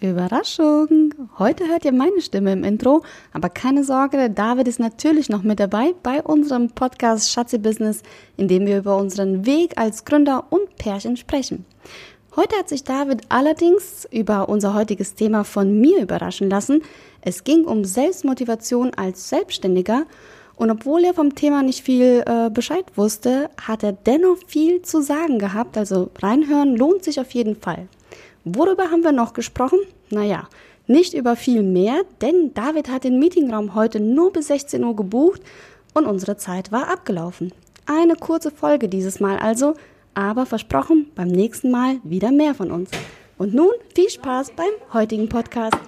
Überraschung! Heute hört ihr meine Stimme im Intro, aber keine Sorge, der David ist natürlich noch mit dabei bei unserem Podcast Schatzi Business, in dem wir über unseren Weg als Gründer und Pärchen sprechen. Heute hat sich David allerdings über unser heutiges Thema von mir überraschen lassen. Es ging um Selbstmotivation als Selbstständiger und obwohl er vom Thema nicht viel äh, Bescheid wusste, hat er dennoch viel zu sagen gehabt. Also reinhören lohnt sich auf jeden Fall. Worüber haben wir noch gesprochen? Naja, nicht über viel mehr, denn David hat den Meetingraum heute nur bis 16 Uhr gebucht und unsere Zeit war abgelaufen. Eine kurze Folge dieses Mal also, aber versprochen, beim nächsten Mal wieder mehr von uns. Und nun viel Spaß beim heutigen Podcast.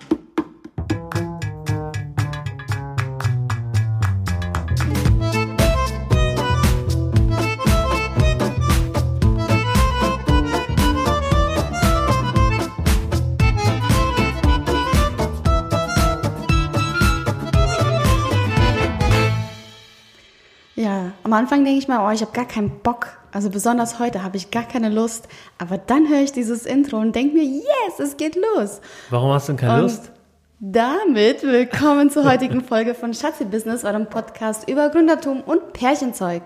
Am Anfang denke ich mal, oh, ich habe gar keinen Bock. Also besonders heute habe ich gar keine Lust. Aber dann höre ich dieses Intro und denke mir, yes, es geht los. Warum hast du denn keine und Lust? Damit willkommen zur heutigen Folge von Schatzi Business, eurem Podcast über Gründertum und Pärchenzeug.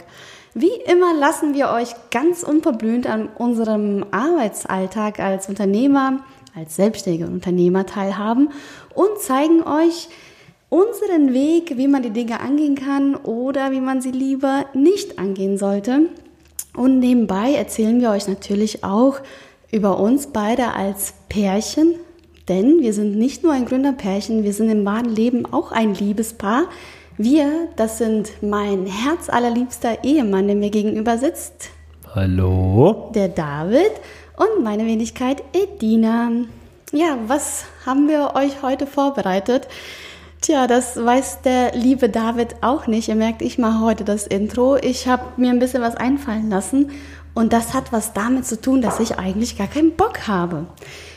Wie immer lassen wir euch ganz unverblümt an unserem Arbeitsalltag als Unternehmer, als selbstständiger Unternehmer teilhaben und zeigen euch, unseren Weg, wie man die Dinge angehen kann oder wie man sie lieber nicht angehen sollte. Und nebenbei erzählen wir euch natürlich auch über uns beide als Pärchen, denn wir sind nicht nur ein Gründerpärchen, wir sind im wahren Leben auch ein Liebespaar. Wir, das sind mein herzallerliebster Ehemann, der mir gegenüber sitzt. Hallo. Der David und meine Wenigkeit Edina. Ja, was haben wir euch heute vorbereitet? Tja, das weiß der liebe David auch nicht. Ihr merkt, ich mache heute das Intro. Ich habe mir ein bisschen was einfallen lassen und das hat was damit zu tun, dass ich eigentlich gar keinen Bock habe.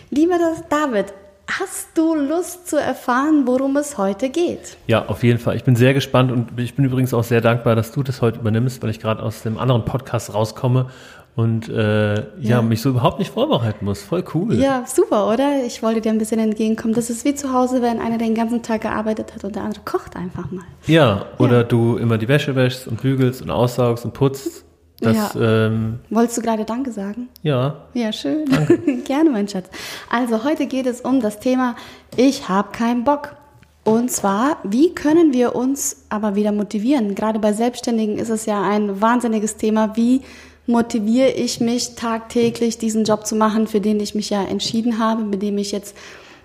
Lieber David, hast du Lust zu erfahren, worum es heute geht? Ja, auf jeden Fall. Ich bin sehr gespannt und ich bin übrigens auch sehr dankbar, dass du das heute übernimmst, weil ich gerade aus dem anderen Podcast rauskomme und äh, ja. ja. mich so überhaupt nicht vorbereiten muss. Voll cool. Ja, super, oder? Ich wollte dir ein bisschen entgegenkommen. Das ist wie zu Hause, wenn einer den ganzen Tag gearbeitet hat und der andere kocht einfach mal. Ja, oder ja. du immer die Wäsche wäschst und bügelst und aussaugst und putzt. Das, ja. ähm, Wolltest du gerade Danke sagen? Ja. Ja, schön. Gerne, mein Schatz. Also heute geht es um das Thema Ich habe keinen Bock. Und zwar, wie können wir uns aber wieder motivieren? Gerade bei Selbstständigen ist es ja ein wahnsinniges Thema. Wie motiviere ich mich tagtäglich, diesen Job zu machen, für den ich mich ja entschieden habe, mit dem ich jetzt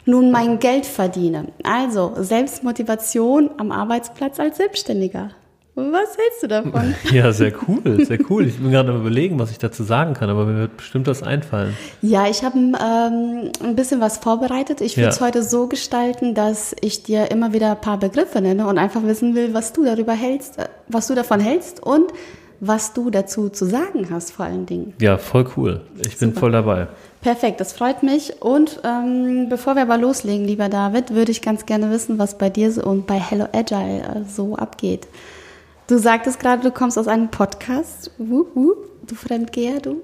nun mein Geld verdiene. Also Selbstmotivation am Arbeitsplatz als Selbstständiger. Was hältst du davon? Ja, sehr cool, sehr cool. Ich bin gerade am überlegen, was ich dazu sagen kann, aber mir wird bestimmt was einfallen. Ja, ich habe ähm, ein bisschen was vorbereitet. Ich würde es ja. heute so gestalten, dass ich dir immer wieder ein paar Begriffe nenne und einfach wissen will, was du darüber hältst, äh, was du davon hältst und was du dazu zu sagen hast, vor allen Dingen. Ja, voll cool. Ich Super. bin voll dabei. Perfekt, das freut mich. Und ähm, bevor wir aber loslegen, lieber David, würde ich ganz gerne wissen, was bei dir so und bei Hello Agile äh, so abgeht. Du sagtest gerade, du kommst aus einem Podcast. Wup. Du Fremdgeher, du.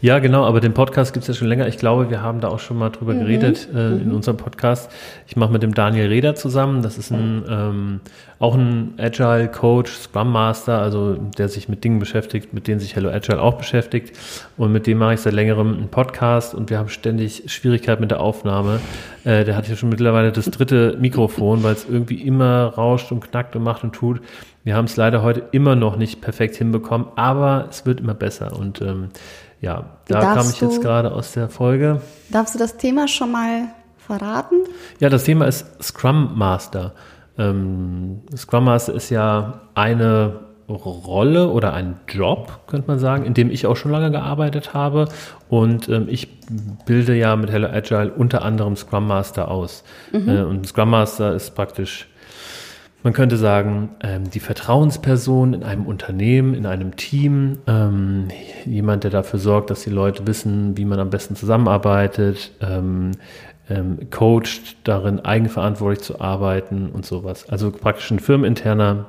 Ja, genau, aber den Podcast gibt es ja schon länger. Ich glaube, wir haben da auch schon mal drüber mhm. geredet äh, in mhm. unserem Podcast. Ich mache mit dem Daniel Reder zusammen. Das ist ein ähm, auch ein Agile Coach, Scrum Master, also der sich mit Dingen beschäftigt, mit denen sich Hello Agile auch beschäftigt. Und mit dem mache ich seit längerem einen Podcast und wir haben ständig Schwierigkeiten mit der Aufnahme. Äh, der hat ja schon mittlerweile das dritte Mikrofon, weil es irgendwie immer rauscht und knackt und macht und tut. Wir haben es leider heute immer noch nicht perfekt hinbekommen, aber es wird immer besser und ähm, ja, da darfst kam ich jetzt gerade aus der Folge. Darfst du das Thema schon mal verraten? Ja, das Thema ist Scrum Master. Ähm, Scrum Master ist ja eine Rolle oder ein Job, könnte man sagen, in dem ich auch schon lange gearbeitet habe. Und ähm, ich bilde ja mit Hello Agile unter anderem Scrum Master aus. Mhm. Äh, und Scrum Master ist praktisch man könnte sagen, ähm, die Vertrauensperson in einem Unternehmen, in einem Team, ähm, jemand, der dafür sorgt, dass die Leute wissen, wie man am besten zusammenarbeitet, ähm, ähm, coacht darin, eigenverantwortlich zu arbeiten und sowas. Also praktisch ein firmeninterner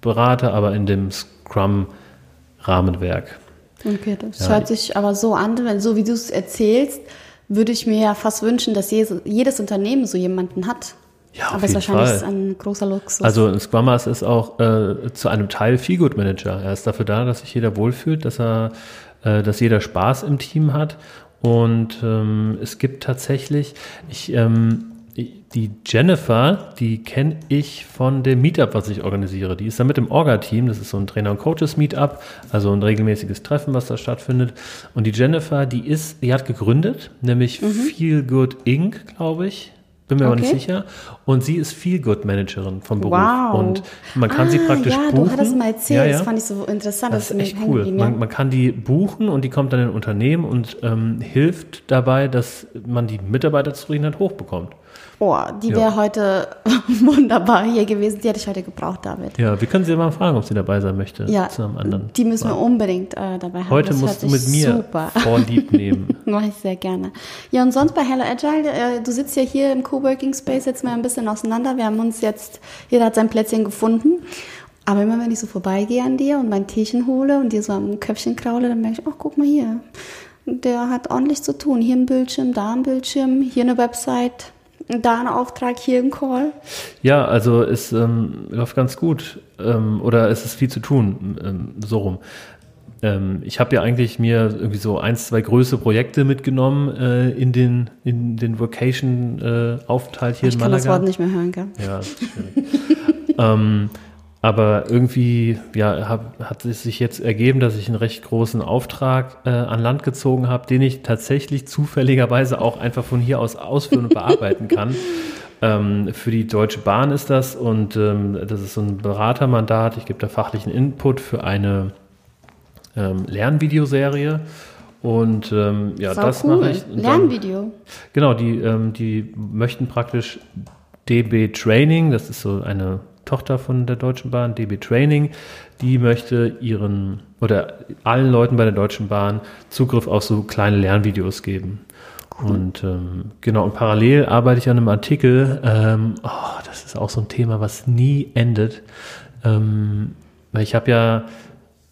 Berater, aber in dem Scrum-Rahmenwerk. Okay, das ja. hört sich aber so an, wenn so wie du es erzählst, würde ich mir ja fast wünschen, dass jedes, jedes Unternehmen so jemanden hat. Ja, auf Aber es ist jeden wahrscheinlich Fall. ein großer Luxus. Also Master ist auch äh, zu einem Teil Feelgood Manager. Er ist dafür da, dass sich jeder wohlfühlt, dass er, äh, dass jeder Spaß im Team hat. Und ähm, es gibt tatsächlich, ich, ähm, die Jennifer, die kenne ich von dem Meetup, was ich organisiere. Die ist da mit im Orga-Team. Das ist so ein Trainer- und Coaches-Meetup, also ein regelmäßiges Treffen, was da stattfindet. Und die Jennifer, die ist, die hat gegründet, nämlich Feel Good Inc., glaube ich. Bin mir aber nicht Okay. sicher. Und sie ist Feel Good Managerin vom Beruf. Wow. Und man kann sie Ah, praktisch ja, buchen. du hattest mal erzählt, Ja, ja. das fand ich so interessant. Das ist mir echt cool. ja. Man, man kann die buchen und die kommt dann in ein Unternehmen und ähm, hilft dabei, dass man die Mitarbeiterzufriedenheit hochbekommt. Oh, die Ja. wäre heute wunderbar hier gewesen. Die hätte ich heute gebraucht, David. Ja, wir können sie mal fragen, ob sie dabei sein möchte. Ja, Zu einem anderen. die müssen wir Mal. unbedingt äh, dabei haben. Heute Das musst du mit mir Super. vorlieb nehmen. Mache ich sehr gerne. Ja, und sonst bei Hello Agile, äh, du sitzt ja hier im Coworking Space jetzt mal ein bisschen auseinander. Wir haben uns jetzt, jeder hat sein Plätzchen gefunden. Aber immer wenn ich so vorbeigehe an dir und mein Teechen hole und dir so am Köpfchen kraule, dann merke ich, ach, guck mal hier. Der hat ordentlich zu tun. Hier ein Bildschirm, da ein Bildschirm, hier eine Website, da ein Auftrag, hier ein Call. Ja, also es ähm, läuft ganz gut. Ähm, oder es ist viel zu tun, ähm, so rum. Ähm, ich habe ja eigentlich mir irgendwie so eins, zwei größere Projekte mitgenommen äh, in den, in den Vocation-Aufenthalt hier ich in kann Malaga. das Wort nicht mehr hören, gell? Ja, das schwierig. aber irgendwie ja, hab, hat es sich jetzt ergeben, dass ich einen recht großen Auftrag äh, an Land gezogen habe, den ich tatsächlich zufälligerweise auch einfach von hier aus ausführen und bearbeiten kann. Ähm, für die Deutsche Bahn ist das und ähm, das ist so ein Beratermandat. Ich gebe da fachlichen Input für eine ähm, Lernvideoserie. Und ähm, ja, Sau das cool. mache ich. Und dann- Lernvideo. Genau, die, ähm, die möchten praktisch DB Training, das ist so eine Tochter von der Deutschen Bahn, DB Training, die möchte ihren oder allen Leuten bei der Deutschen Bahn Zugriff auf so kleine Lernvideos geben. Und ähm, genau, und parallel arbeite ich an einem Artikel, ähm, oh, das ist auch so ein Thema, was nie endet. Ähm, weil ich habe ja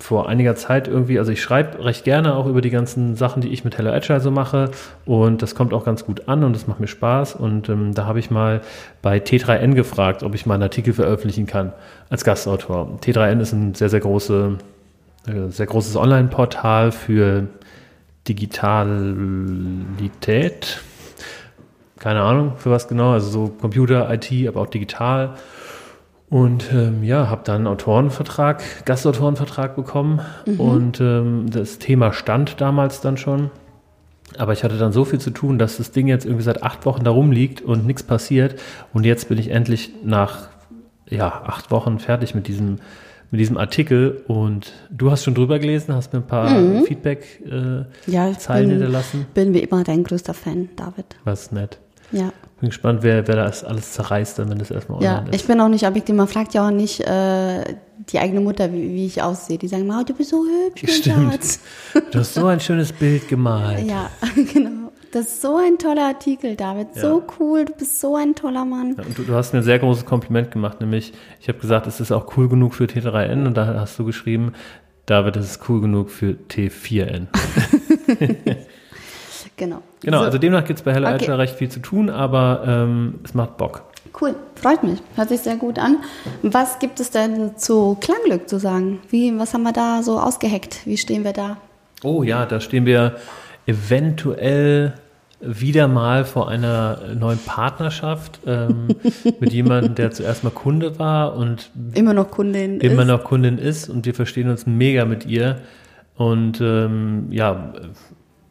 vor einiger Zeit irgendwie, also ich schreibe recht gerne auch über die ganzen Sachen, die ich mit Hello Agile so mache und das kommt auch ganz gut an und das macht mir Spaß und ähm, da habe ich mal bei T3N gefragt, ob ich mal einen Artikel veröffentlichen kann als Gastautor. T3N ist ein sehr, sehr große, äh, sehr großes Online-Portal für Digitalität. Keine Ahnung für was genau, also so Computer, IT, aber auch digital. Und ähm, ja, habe dann einen Autorenvertrag, Gastautorenvertrag bekommen und ähm, das Thema stand damals dann schon. Aber ich hatte dann so viel zu tun, dass das Ding jetzt irgendwie seit acht Wochen da rumliegt und nichts passiert. Und jetzt bin ich endlich nach ja, acht Wochen fertig mit diesem, mit diesem Artikel. Und du hast schon drüber gelesen, hast mir ein paar Feedback äh, Ja, ich Zeilen bin, hinterlassen. bin wie immer dein größter Fan, David. Was nett. Ja. Bin gespannt, wer, wer das alles zerreißt, dann, wenn das erstmal Ja, online ich ist. bin auch nicht objektiv. Man fragt ja auch nicht äh, die eigene Mutter, wie, wie ich aussehe. Die sagen, Mama, du bist so hübsch, Stimmt. Schatz. Du hast so ein schönes Bild gemalt. Ja, genau. Das ist so ein toller Artikel, David. So cool. Du bist so ein toller Mann. Ja, und du, du hast mir ein sehr großes Kompliment gemacht, nämlich ich habe gesagt, es ist auch cool genug für T3N und da hast du geschrieben, David, es ist cool genug für T4N. Genau. Genau, So, also demnach gibt es bei Hello Okay. Agile recht viel zu tun, aber ähm, es macht Bock. Cool, freut mich. Hört sich sehr gut an. Was gibt es denn zu Klanglück zu sagen? Wie, was haben wir da so ausgeheckt? Wie stehen wir da? Oh ja, da stehen wir eventuell wieder mal vor einer neuen Partnerschaft ähm, mit jemandem, der zuerst mal Kunde war und Immer noch Kundin immer ist. noch Kundin ist und wir verstehen uns mega mit ihr. Und ähm, ja,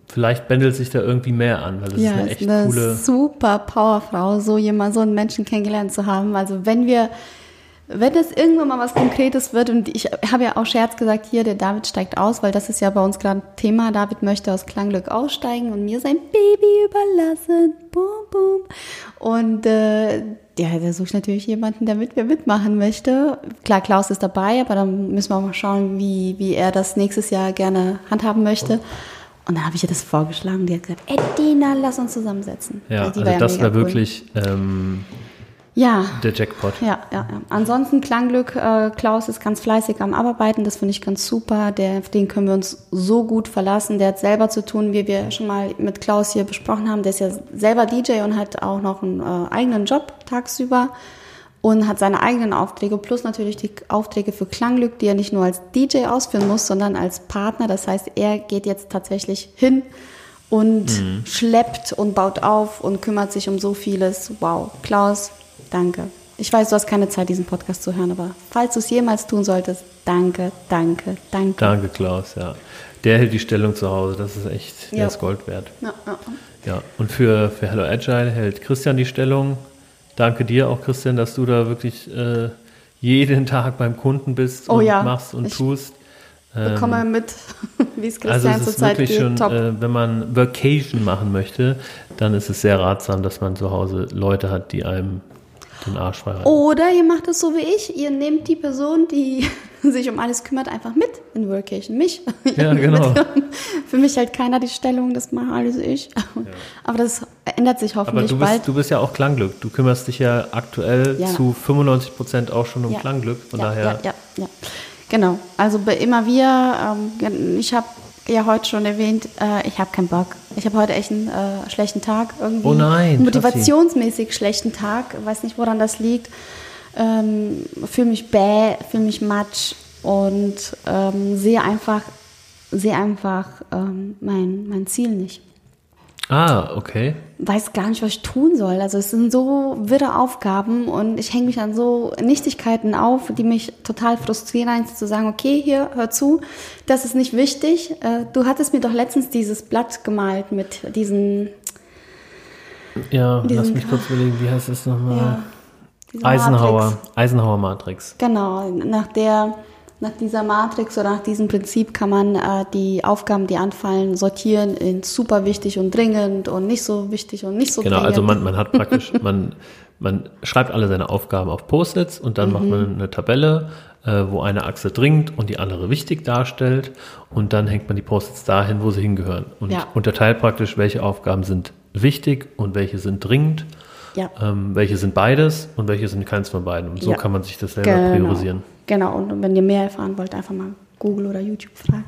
vielleicht bändelt sich da irgendwie mehr an, weil das ja, ist eine ist echt eine coole. super Powerfrau, so jemand, so einen Menschen kennengelernt zu haben. Also wenn wir, wenn es irgendwann mal was Konkretes wird und ich habe ja auch Scherz gesagt, hier, der David steigt aus, weil das ist ja bei uns gerade Thema. David möchte aus Klanglück aussteigen und mir sein Baby überlassen. Boom, boom. Und äh, ja, da suche ich natürlich jemanden, der mit mir mitmachen möchte. Klar, Klaus ist dabei, aber dann müssen wir auch mal schauen, wie, wie er das nächstes Jahr gerne handhaben möchte. Und dann habe ich ihr das vorgeschlagen. Die hat gesagt, Edina, lass uns zusammensetzen. Ja, also das mega war cool. wirklich, ähm, Ja. der Jackpot. Ja, ja, ja. Ansonsten Klangglück, äh, Klaus ist ganz fleißig am Arbeiten, das finde ich ganz super. Der, auf den können wir uns so gut verlassen. Der hat selber zu tun, wie wir schon mal mit Klaus hier besprochen haben. Der ist ja selber DJ und hat auch noch einen äh, eigenen Job tagsüber und hat seine eigenen Aufträge plus natürlich die Aufträge für Klangglück, die er nicht nur als DJ ausführen muss, sondern als Partner. Das heißt, er geht jetzt tatsächlich hin und schleppt und baut auf und kümmert sich um so vieles. Wow, Klaus, danke. Ich weiß, du hast keine Zeit, diesen Podcast zu hören, aber falls du es jemals tun solltest, danke, danke, danke. Danke, Klaus, ja. Der hält die Stellung zu Hause, das ist echt, der Ja. ist Gold wert. Ja, ja. Ja, und für, für Hello Agile hält Christian die Stellung. Danke dir auch, Christian, dass du da wirklich äh, jeden Tag beim Kunden bist Oh und ja, machst und ich tust. Ähm, Bekomme mit, wie es also Christian es ist wirklich geht. schon, äh, wenn man Vacation machen möchte, dann ist es sehr ratsam, dass man zu Hause Leute hat, die einem den Arsch frei. Oder ihr macht es so wie ich, ihr nehmt die Person, die sich um alles kümmert, einfach mit in Workation. Mich. Ja, genau. Für mich hält keiner die Stellung, das mache alles ich. Aber das ändert sich Aber hoffentlich du bald. bist, du bist ja auch Klangglück. Du kümmerst dich ja aktuell Ja. zu 95 Prozent auch schon um Ja. Klangglück. Von ja, daher, Ja, ja, ja. Genau. Also bei immer wieder, ähm, ich habe ja heute schon erwähnt, äh, ich habe keinen Bock. Ich habe heute echt einen äh, schlechten Tag. Irgendwie Oh nein, Motivationsmäßig schlechten Tag. Weiß nicht, woran das liegt. Ähm, fühle mich bäh, fühle mich matsch und ähm, sehe einfach, sehe einfach ähm, mein, mein Ziel nicht ah, okay. weiß gar nicht, was ich tun soll. Also es sind so wirre Aufgaben und ich hänge mich an so Nichtigkeiten auf, die mich total frustrieren, eins zu sagen, okay, hier, hör zu, das ist nicht wichtig. Äh, Du hattest mir doch letztens dieses Blatt gemalt mit diesen, Ja, lass Diesen- mich kurz überlegen, wie heißt es nochmal? ja, Eisenhower, Matrix. Eisenhower Matrix. Genau, nach der, nach dieser Matrix oder nach diesem Prinzip kann man äh, die Aufgaben, die anfallen, sortieren in super wichtig und dringend und nicht so wichtig und nicht so Genau, dringend. also man, man hat praktisch, man, man schreibt alle seine Aufgaben auf Post-its und dann macht Mhm. man eine Tabelle, äh, wo eine Achse dringend und die andere wichtig darstellt und dann hängt man die Post-its dahin, wo sie hingehören und Ja. unterteilt praktisch, welche Aufgaben sind wichtig und welche sind dringend, ja. ähm, welche sind beides und welche sind keins von beiden. Und so Ja. kann man sich das selber priorisieren. Genau, und wenn ihr mehr erfahren wollt, einfach mal Google oder YouTube fragen.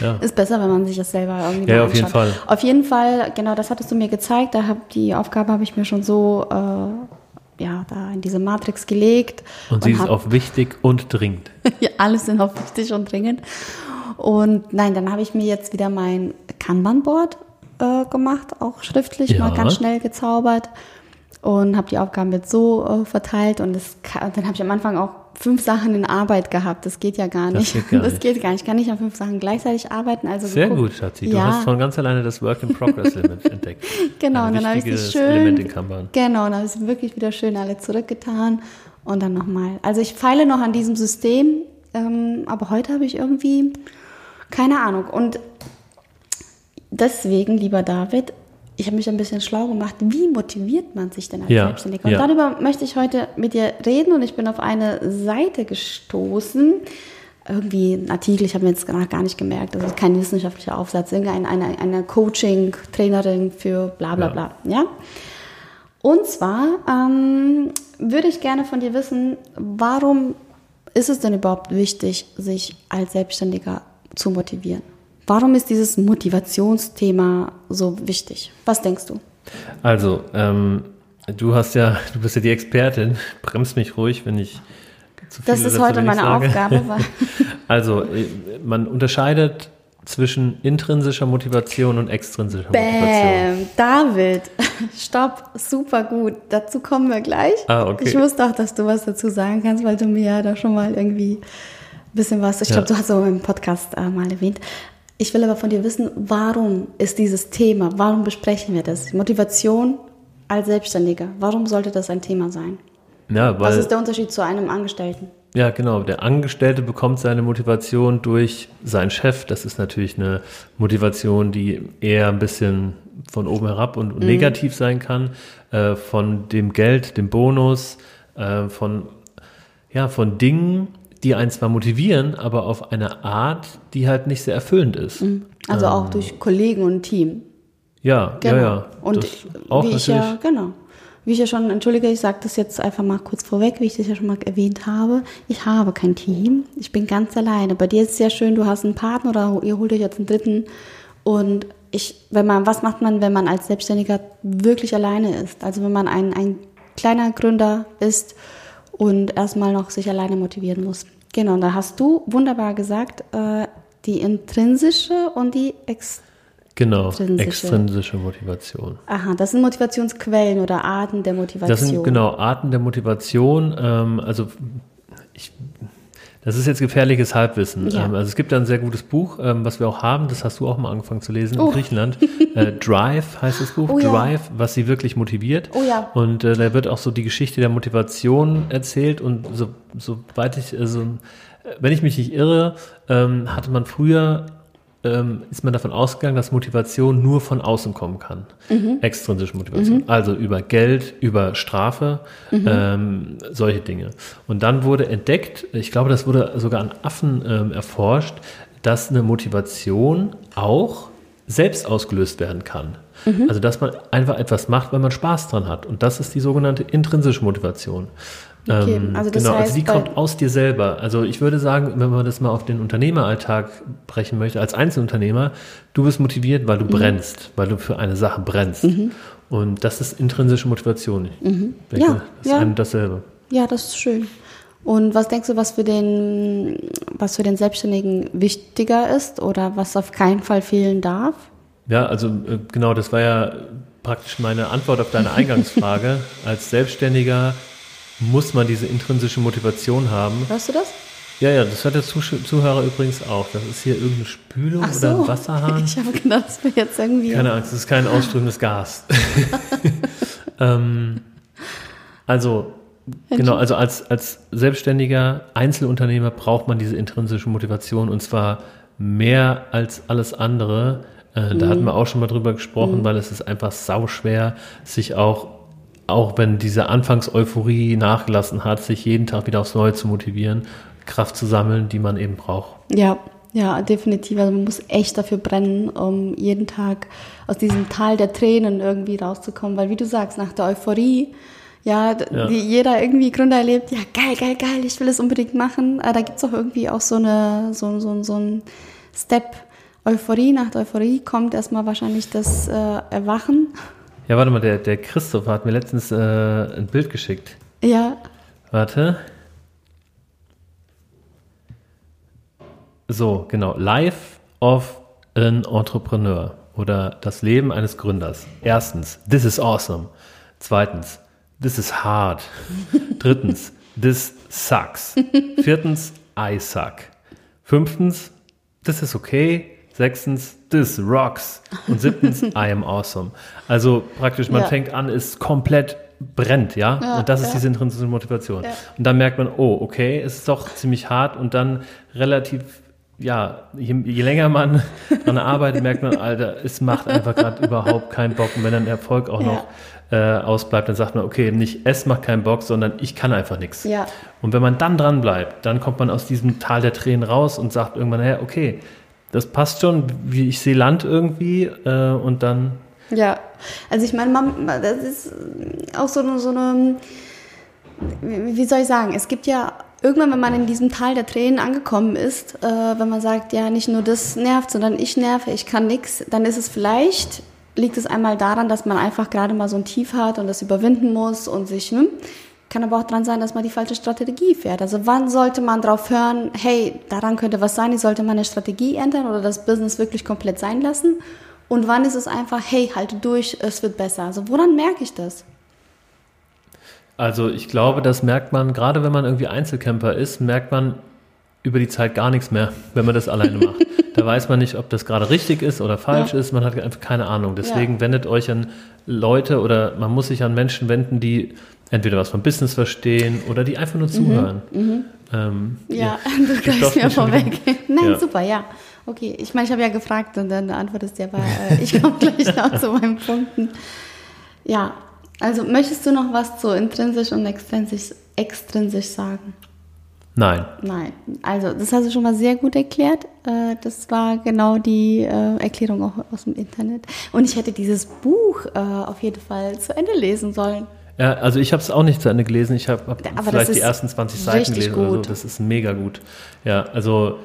Ja. Ist besser, wenn man sich das selber irgendwie Ja, mal auf jeden anschaut. Fall. Auf jeden Fall, genau, das hattest du mir gezeigt. Da hab, die Aufgabe habe ich mir schon so äh, ja, da in diese Matrix gelegt. Und sie ist auch wichtig und dringend. ja, alles sind auch wichtig und dringend. Und nein, dann habe ich mir jetzt wieder mein Kanban-Board äh, gemacht, auch schriftlich, Ja. mal ganz schnell gezaubert und habe die Aufgaben jetzt so äh, verteilt und das, dann habe ich am Anfang auch fünf Sachen in Arbeit gehabt. Das geht ja gar Das nicht. geht gar das nicht. geht gar nicht. Ich kann nicht an fünf Sachen gleichzeitig arbeiten. Also Sehr geguckt- gut, Schatzi. Du ja, hast von ganz alleine das Work-in-Progress-Limit entdeckt. Genau, Ein und dann habe ich wichtiges schön. In. Genau, und dann habe ich sie wirklich wieder schön alle zurückgetan und dann nochmal. Also ich feile noch an diesem System, ähm, aber heute habe ich irgendwie keine Ahnung. Und deswegen, lieber David, ich habe mich ein bisschen schlau gemacht. Wie motiviert man sich denn als Ja, Selbstständiger? Und ja. darüber möchte ich heute mit dir reden und ich bin auf eine Seite gestoßen. Irgendwie ein Artikel, ich habe mir jetzt gar gar nicht gemerkt, das ist kein wissenschaftlicher Aufsatz, irgendeine eine, eine Coaching-Trainerin für bla bla Ja. bla. Ja? Und zwar ähm, würde ich gerne von dir wissen, warum ist es denn überhaupt wichtig, sich als Selbstständiger zu motivieren? Warum ist dieses Motivationsthema so wichtig? Was denkst du? Also, ähm, du hast ja, du bist ja die Expertin. Bremst mich ruhig, wenn ich zu viel Das ist heute meine sage. Aufgabe. Also, äh, man unterscheidet zwischen intrinsischer Motivation und extrinsischer Motivation. Bäm, David, stopp, super gut. Dazu kommen wir gleich. Ah, okay. Ich wusste auch, dass du was dazu sagen kannst, weil du mir ja da schon mal irgendwie ein bisschen was, ich Ja. glaube, du hast es auch im Podcast äh, mal erwähnt. Ich will aber von dir wissen, warum ist dieses Thema, warum besprechen wir das? Motivation als Selbstständiger, warum sollte das ein Thema sein? Ja, Was ist der Unterschied zu einem Angestellten? ja, genau. Der Angestellte bekommt seine Motivation durch seinen Chef. Das ist natürlich eine Motivation, die eher ein bisschen von oben herab und, Mhm. negativ sein kann. Äh, von dem Geld, dem Bonus, äh, von, ja, von Dingen, die einen zwar motivieren, aber auf eine Art, die halt nicht sehr erfüllend ist. Also auch durch Kollegen und Team. Ja, Genau. ja, ja. Und das auch wie ich ja, genau. wie ich ja schon, entschuldige, ich sage das jetzt einfach mal kurz vorweg, wie ich das ja schon mal erwähnt habe. Ich habe kein Team. Ich bin ganz alleine. Bei dir ist es sehr schön, du hast einen Partner oder ihr holt euch jetzt einen dritten. Und ich, wenn man, was macht man, wenn man als Selbstständiger wirklich alleine ist? Also wenn man ein, ein kleiner Gründer ist und erstmal noch sich alleine motivieren muss. Genau, da hast du wunderbar gesagt, äh, die intrinsische und die extrinsische. Genau, extrinsische Motivation. Aha, das sind Motivationsquellen oder Arten der Motivation. Das sind genau Arten der Motivation. Ähm, also ich das ist jetzt gefährliches Halbwissen. Ja. Ähm, also es gibt da ein sehr gutes Buch, ähm, was wir auch haben, das hast du auch mal angefangen zu lesen oh. in Griechenland. Äh, Drive heißt das Buch, oh, Drive, ja. was sie wirklich motiviert. Oh, ja. Und äh, da wird auch so die Geschichte der Motivation erzählt und so, soweit ich, also wenn ich mich nicht irre, ähm, hatte man früher ähm, ist man davon ausgegangen, dass Motivation nur von außen kommen kann. Mhm. Extrinsische Motivation. Mhm. Also über Geld, über Strafe, mhm. ähm, solche Dinge. Und dann wurde entdeckt, ich glaube, das wurde sogar an Affen ähm, erforscht, dass eine Motivation auch selbst ausgelöst werden kann. Mhm. Also dass man einfach etwas macht, weil man Spaß dran hat. Und das ist die sogenannte intrinsische Motivation. Okay, ähm, also das genau, also heißt, also die kommt aus dir selber. Also ich würde sagen, wenn man das mal auf den Unternehmeralltag brechen möchte, als Einzelunternehmer, du bist motiviert, weil du mhm. brennst, weil du für eine Sache brennst. Mhm. Und das ist intrinsische Motivation. Mhm. Denke, ja, das ist ja. dasselbe. Ja, das ist schön. Und was denkst du, was für den, was für den Selbstständigen wichtiger ist oder was auf keinen Fall fehlen darf? Ja, also äh, genau, das war ja praktisch meine Antwort auf deine Eingangsfrage. Als Selbstständiger muss man diese intrinsische Motivation haben. Hörst du das? Ja, ja, das hört der Zuhörer übrigens auch. Das ist hier irgendeine Spülung so. oder ein Wasserhahn. Ich habe gedacht, das wäre jetzt irgendwie. Keine Angst, das ist kein ausströmendes Gas. ähm, also, genau, also als, als selbstständiger Einzelunternehmer braucht man diese intrinsische Motivation und zwar mehr als alles andere. Äh, da mhm. hatten wir auch schon mal drüber gesprochen, mhm. weil es ist einfach sauschwer, sich auch auch wenn diese Anfangseuphorie nachgelassen hat, sich jeden Tag wieder aufs Neue zu motivieren, Kraft zu sammeln, die man eben braucht. Ja, ja, definitiv. Also man muss echt dafür brennen, um jeden Tag aus diesem Tal der Tränen irgendwie rauszukommen. Weil wie du sagst, nach der Euphorie, ja, ja. Die jeder irgendwie Gründer erlebt, ja, geil, geil, geil, ich will es unbedingt machen. Aber da gibt's auch irgendwie auch so, eine, so, so, so ein Step. Euphorie, nach Euphorie kommt erstmal wahrscheinlich das äh, Erwachen. Ja, warte mal, der, der Christoph hat mir letztens äh, ein Bild geschickt. Ja. Warte. So, genau. Life of an Entrepreneur oder das Leben eines Gründers. Erstens, this is awesome. Zweitens, this is hard. Drittens, this sucks. Viertens, I suck. Fünftens, this is okay. Sechstens, this rocks. Und siebtens, I am awesome. Also praktisch, man ja. fängt an, ist komplett brennt, ja? ja und das ist ja. diese intrinsische Motivation. Und dann merkt man, oh, okay, es ist doch ziemlich hart und dann relativ, ja, je, je länger man daran arbeitet, merkt man, Alter, es macht einfach gerade überhaupt keinen Bock. Und wenn dann Erfolg auch noch äh, ausbleibt, dann sagt man, okay, nicht es macht keinen Bock, sondern ich kann einfach nichts. Ja. Und wenn man dann dran bleibt, dann kommt man aus diesem Tal der Tränen raus und sagt irgendwann, ja, okay, das passt schon, wie ich sehe Land irgendwie äh, und dann. Ja, also ich meine, das ist auch so eine, so eine, wie soll ich sagen, es gibt ja irgendwann, wenn man in diesem Tal der Tränen angekommen ist, äh, wenn man sagt, ja, nicht nur das nervt, sondern ich nerve, ich kann nichts, dann ist es vielleicht, liegt es einmal daran, dass man einfach gerade mal so ein Tief hat und das überwinden muss und sich, ne, kann aber auch dran sein, dass man die falsche Strategie fährt. Also wann sollte man drauf hören, hey, daran könnte was sein, ich sollte meine Strategie ändern oder das Business wirklich komplett sein lassen? Und wann ist es einfach, hey, halte durch, es wird besser? Also woran merke ich das? Also ich glaube, das merkt man, gerade wenn man irgendwie Einzelcamper ist, merkt man über die Zeit gar nichts mehr, wenn man das alleine macht. da weiß man nicht, ob das gerade richtig ist oder falsch ja. ist. Man hat einfach keine Ahnung. Deswegen ja. wendet euch an Leute oder man muss sich an Menschen wenden, die entweder was vom Business verstehen oder die einfach nur mhm, zuhören. Mhm, ähm, ja, ja, du greifst mir vorweg. Nein, super, ja. Okay, ich meine, ich habe ja gefragt und dann antwortest du ja, aber äh, ich komme gleich noch zu meinen Punkten. Ja, also möchtest du noch was zu intrinsisch und extrinsisch, extrinsisch sagen? Nein. Nein. Also, das hast du schon mal sehr gut erklärt. Äh, das war genau die äh, Erklärung auch aus dem Internet. Und ich hätte dieses Buch äh, auf jeden Fall zu Ende lesen sollen. Ja, also ich habe es auch nicht zu Ende gelesen. Ich habe hab vielleicht die ersten 20 Seiten gelesen oder so. gut. Das ist mega gut. Ja, also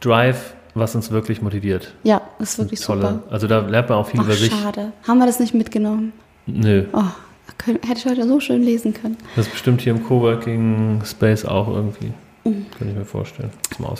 Drive, was uns wirklich motiviert. Ja, das ist wirklich Tolle. super. Also da lernt man auch viel Ach, über sich. schade. Haben wir das nicht mitgenommen? Nö, Oh, können, hätte ich heute so schön lesen können. das ist bestimmt hier im Coworking Space auch irgendwie. Kann ich mir vorstellen.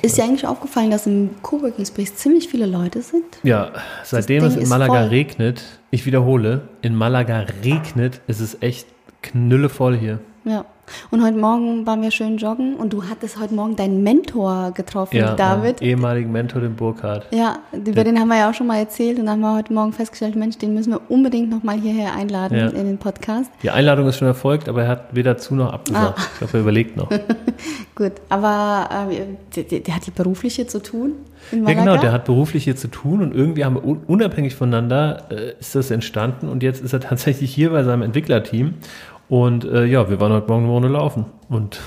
Ist dir eigentlich aufgefallen, dass im Coworking Space ziemlich viele Leute sind? Ja, seitdem es in Malaga regnet, ich wiederhole, in Malaga regnet, ist es echt knüllevoll hier. Ja. Und heute Morgen waren wir schön joggen und du hattest heute Morgen deinen Mentor getroffen, Ja, David. meinen ehemaligen Mentor, den Burkhardt. Ja, über den haben wir ja auch schon mal erzählt und dann haben wir heute Morgen festgestellt, Mensch, den müssen wir unbedingt nochmal hierher einladen Ja. in den Podcast. Die Einladung ist schon erfolgt, aber er hat weder zu noch abgesagt. Ah. Ich glaube, er überlegt noch. Gut, aber ähm, der, der, hat die berufliche zu tun in Ja, genau, der hat beruflich hier zu tun und irgendwie haben wir un- unabhängig voneinander äh, ist das entstanden und jetzt ist er tatsächlich hier bei seinem Entwicklerteam und äh, ja, wir waren heute Morgen eine Runde laufen und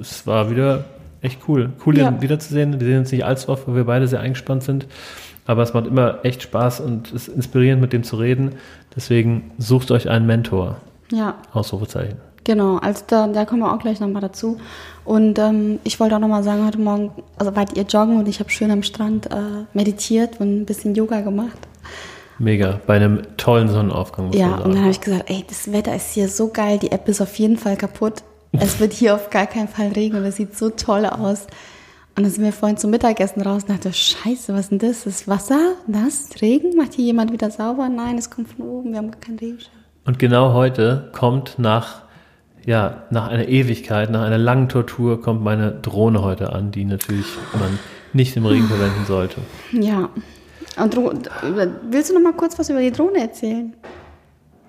es war wieder echt cool. Cool, ihn Ja. wiederzusehen. Wir sehen uns nicht allzu oft, weil wir beide sehr eingespannt sind, aber es macht immer echt Spaß und es ist inspirierend, mit dem zu reden. Deswegen sucht euch einen Mentor. Ja, Ausrufezeichen. genau. Also da, da kommen wir auch gleich nochmal dazu. Und ähm, ich wollte auch nochmal sagen, heute Morgen, also wart ihr joggen und ich habe schön am Strand äh, meditiert und ein bisschen Yoga gemacht. Mega. Bei einem tollen Sonnenaufgang. Muss Ja, und dann habe ich gesagt, ey, das Wetter ist hier so geil, die App ist auf jeden Fall kaputt. Es wird hier auf gar keinen Fall regnen und es sieht so toll aus. Und dann sind wir vorhin zum Mittagessen raus und dachte, scheiße, was ist denn das? Das Wasser? Das? Regen? Macht hier jemand wieder sauber? Nein, es kommt von oben, wir haben gar keinen Regenschirm. Und genau heute kommt nach, ja, nach einer Ewigkeit, nach einer langen Tortur, kommt meine Drohne heute an, die natürlich man nicht im Regen verwenden sollte. Ja. Und Dro willst du noch mal kurz was über die Drohne erzählen?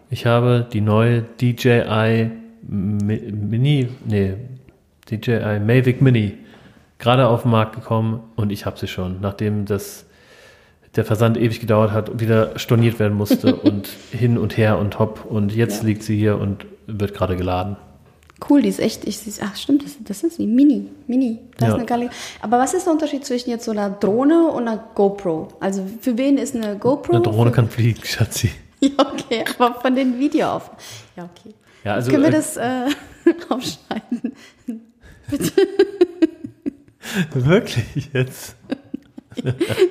Ich habe die neue DJI Mi- Mini, nee, DJI Mavic Mini gerade auf den Markt gekommen und ich habe sie schon, nachdem das der Versand ewig gedauert hat und wieder storniert werden musste und hin und her und hopp und jetzt Ja. liegt sie hier und wird gerade geladen. Cool, die ist echt, ich, ach stimmt, das, das ist die Mini, Mini. Das Ja. ist eine geile. Aber was ist der Unterschied zwischen jetzt so einer Drohne und einer GoPro? Also für wen ist eine GoPro? Eine Drohne für, kann fliegen, Schatzi. Ja, okay, aber von den Videoaufnahmen. Ja, okay. Ja, also, Können wir äh, das äh, aufschneiden? Wirklich jetzt?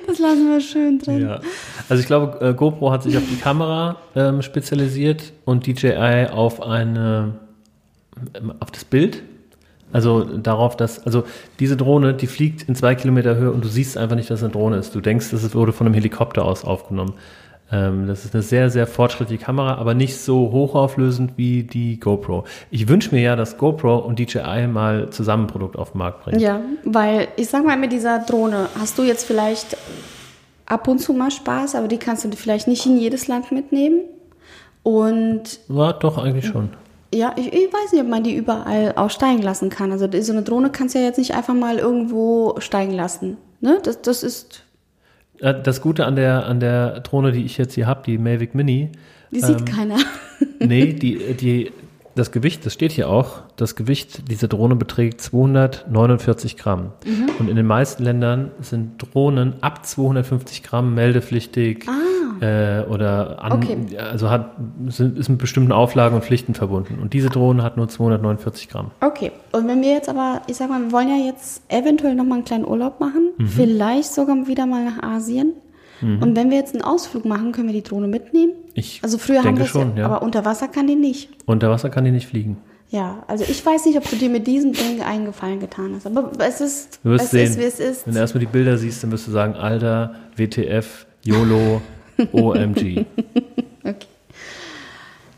Das lassen wir schön drin. Ja. Also ich glaube, äh, GoPro hat sich auf die Kamera ähm, spezialisiert und DJI auf eine auf das Bild. Also darauf, dass, also diese Drohne, die fliegt in zwei Kilometer Höhe und du siehst einfach nicht, dass es eine Drohne ist. Du denkst, das wurde von einem Helikopter aus aufgenommen. Ähm, das ist eine sehr, sehr fortschrittliche Kamera, aber nicht so hochauflösend wie die GoPro. Ich wünsche mir ja, dass GoPro und DJI mal zusammen ein Produkt auf den Markt bringen. Ja, weil ich sag mal mit dieser Drohne, hast du jetzt vielleicht ab und zu mal Spaß, aber die kannst du vielleicht nicht in jedes Land mitnehmen. Und War doch eigentlich schon. Ja, ich, ich weiß nicht, ob man die überall auch steigen lassen kann. Also so eine Drohne kannst du ja jetzt nicht einfach mal irgendwo steigen lassen. Ne? Das, das ist, Äh, Das Gute an der, an der Drohne, die ich jetzt hier habe, die Mavic Mini, die sieht Ähm, keiner. nee, die, die, das Gewicht, das steht hier auch, das Gewicht dieser Drohne beträgt 249 Gramm. Mhm. Und in den meisten Ländern sind Drohnen ab 250 Gramm meldepflichtig äh, oder an. Okay. also hat, sind, ist mit bestimmten Auflagen und Pflichten verbunden. Und diese Drohne hat nur 249 Gramm. Okay, und wenn wir jetzt aber, ich sag mal, wir wollen ja jetzt eventuell nochmal einen kleinen Urlaub machen, Mhm. vielleicht sogar wieder mal nach Asien. Und wenn wir jetzt einen Ausflug machen, können wir die Drohne mitnehmen? Ich Also früher haben wir schon, ja, ja. aber unter Wasser kann die nicht. Unter Wasser kann die nicht fliegen. Ja, also ich weiß nicht, ob du dir mit diesem Ding einen Gefallen getan hast, aber es ist, Du wirst es sehen, ist, wie es ist. wenn du erstmal die Bilder siehst, dann wirst du sagen, Alter, WTF, YOLO, OMG. Okay.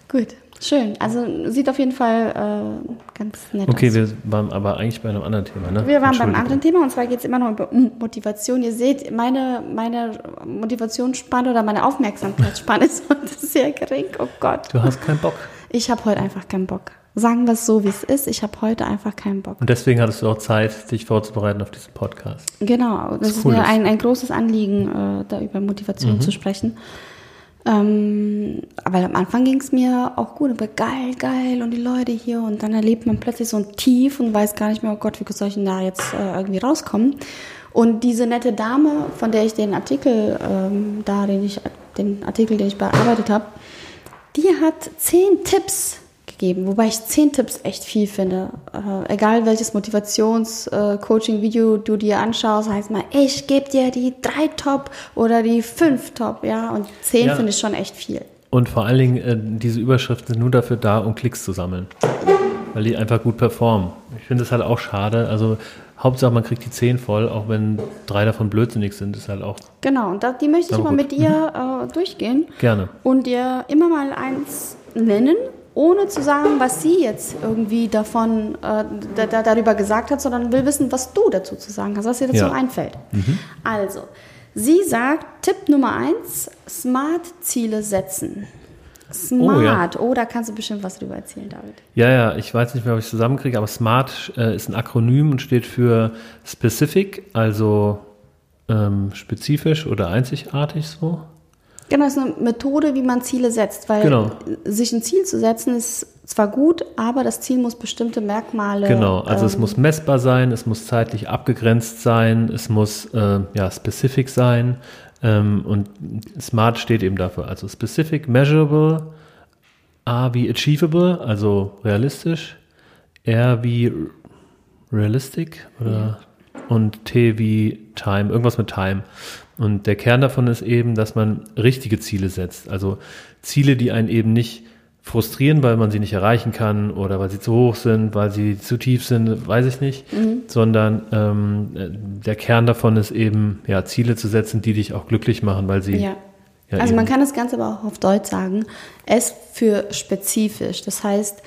Gut, schön. Also sieht auf jeden Fall äh, ganz nett Okay, aus. wir waren aber eigentlich bei einem anderen Thema, ne? Wir waren beim anderen Thema und zwar geht es immer noch über Motivation. Ihr seht, meine, meine Motivationsspanne oder meine Aufmerksamkeitsspanne ist heute sehr gering. Oh Gott. Du hast keinen Bock. Ich habe heute einfach keinen Bock. Sagen wir es so, wie es ist. Ich habe heute einfach keinen Bock. Und deswegen hattest du auch Zeit, dich vorzubereiten auf diesen Podcast. Genau, das ist ist cool, mir ein, ein großes Anliegen, äh, da über Motivation zu sprechen. Ähm, aber am Anfang ging es mir auch gut, aber geil, geil und die Leute hier und dann erlebt man plötzlich so ein Tief und weiß gar nicht mehr, oh Gott, wie soll ich denn da jetzt äh, irgendwie rauskommen? Und diese nette Dame, von der ich den Artikel ähm, da, den ich, den Artikel, den ich bearbeitet habe, die hat zehn Tipps gegeben, wobei ich zehn Tipps echt viel finde. Äh, egal welches Motivations-Coaching-Video du dir anschaust, heißt mal, ich gebe dir die drei Top oder die fünf Top, ja, und zehn Ja. finde ich schon echt viel. Und vor allen Dingen, äh, diese Überschriften sind nur dafür da, um Klicks zu sammeln. Weil die einfach gut performen. Ich finde es halt auch schade. Also Hauptsache, man kriegt die 10 voll, auch wenn drei davon blödsinnig sind, ist halt auch Genau, und da, die möchte ich mal gut. mit dir äh, durchgehen gerne. und dir immer mal eins nennen, ohne zu sagen, was sie jetzt irgendwie davon äh, da, da, darüber gesagt hat, sondern will wissen, was du dazu zu sagen hast, was dir dazu Ja. einfällt. Also, sie sagt, Tipp Nummer eins, Smart-Ziele setzen. Smart, oh, da kannst du bestimmt was drüber erzählen, David. Ja, ja, ich weiß nicht mehr, ob ich es zusammenkriege, aber SMART äh, ist ein Akronym und steht für Specific, also ähm, spezifisch oder einzigartig so. Genau, das ist eine Methode, wie man Ziele setzt, weil Genau. sich ein Ziel zu setzen ist zwar gut, aber das Ziel muss bestimmte Merkmale. Genau, also es ähm, muss messbar sein, es muss zeitlich abgegrenzt sein, es muss äh, ja specific sein ähm, und SMART steht eben dafür. Also specific, measurable, A wie achievable, also realistisch, R wie realistic oder und T wie time, irgendwas mit time. Und der Kern davon ist eben, dass man richtige Ziele setzt. Also Ziele, die einen eben nicht frustrieren, weil man sie nicht erreichen kann oder weil sie zu hoch sind, weil sie zu tief sind, weiß ich nicht, sondern ähm, äh, der Kern davon ist eben, ja, Ziele zu setzen, die dich auch glücklich machen, weil sie Ja. Ja, also man kann das Ganze aber auch auf Deutsch sagen. S für spezifisch. Das heißt,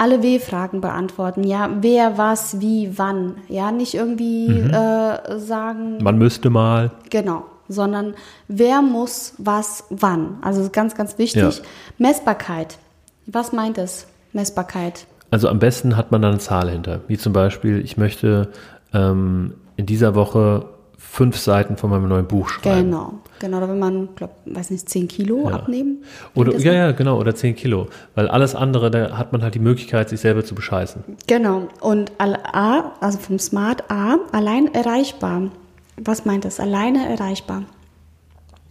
alle W-Fragen beantworten. Ja, wer, was, wie, wann. Ja, nicht irgendwie Mhm. äh, sagen, man müsste mal. genau, sondern wer muss was wann. Also ganz, ganz wichtig. Ja. Messbarkeit. Was meint es? Messbarkeit. Also am besten hat man da eine Zahl hinter. Wie zum Beispiel, ich möchte ähm, in dieser Woche fünf Seiten von meinem neuen Buch schreiben. Genau. Genau, da will man, glaub, weiß nicht, 10 Kilo Ja. abnehmen. Oder, ja, ja, genau, oder 10 Kilo. Weil alles andere, da hat man halt die Möglichkeit, sich selber zu bescheißen. Genau. Und A, also vom Smart A, allein erreichbar. Was meint das? Alleine erreichbar.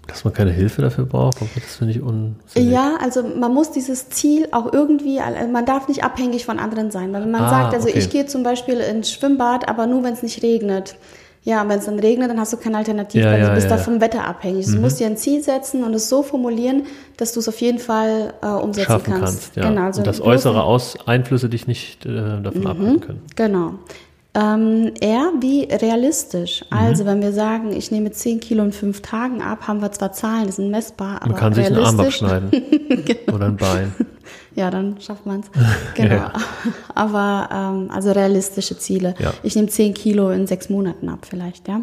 Dass man keine Hilfe dafür braucht, das finde ich unsinnig. Ja, also man muss dieses Ziel auch irgendwie, man darf nicht abhängig von anderen sein. Weil wenn man Ah, sagt, also okay. ich gehe zum Beispiel ins Schwimmbad, aber nur wenn es nicht regnet. Ja, wenn es dann regnet, dann hast du keine Alternative. Ja, also ja, du bist ja, da vom Wetter abhängig. Du musst dir ein Ziel setzen und es so formulieren, dass du es auf jeden Fall äh, umsetzen Schaffen kannst. kannst, ja. Genau, also Und das bloß- äußere Aus Einflüsse dich nicht äh, Mhm. davon abhalten können. Genau. Ähm, R wie realistisch. Mhm. Also wenn wir sagen, ich nehme 10 Kilo in fünf Tagen ab, haben wir zwar Zahlen, die sind messbar, aber Man kann sich einen Arm realistisch. abschneiden. Oder ein Bein. Ja, dann schafft man es. Genau. Ja. Aber ähm, also realistische Ziele. Ja. Ich nehme 10 Kilo in sechs Monaten ab vielleicht, ja.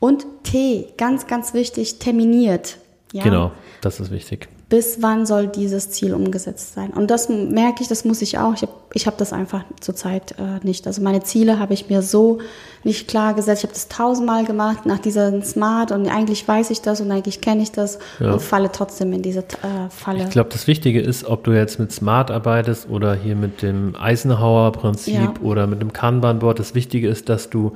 Und T, ganz, ganz wichtig, terminiert. Ja? Genau, das ist wichtig. Bis wann soll dieses Ziel umgesetzt sein? Und das merke ich, das muss ich auch. Ich habe ich hab das einfach zurzeit äh, nicht. Also meine Ziele habe ich mir so nicht klar gesetzt. Ich habe das tausendmal gemacht nach dieser Smart und eigentlich weiß ich das und eigentlich kenne ich das Ja. und falle trotzdem in diese äh, Falle. Ich glaube, das Wichtige ist, ob du jetzt mit Smart arbeitest oder hier mit dem Eisenhower-Prinzip Ja. oder mit dem Kanban-Board. Das Wichtige ist, dass du,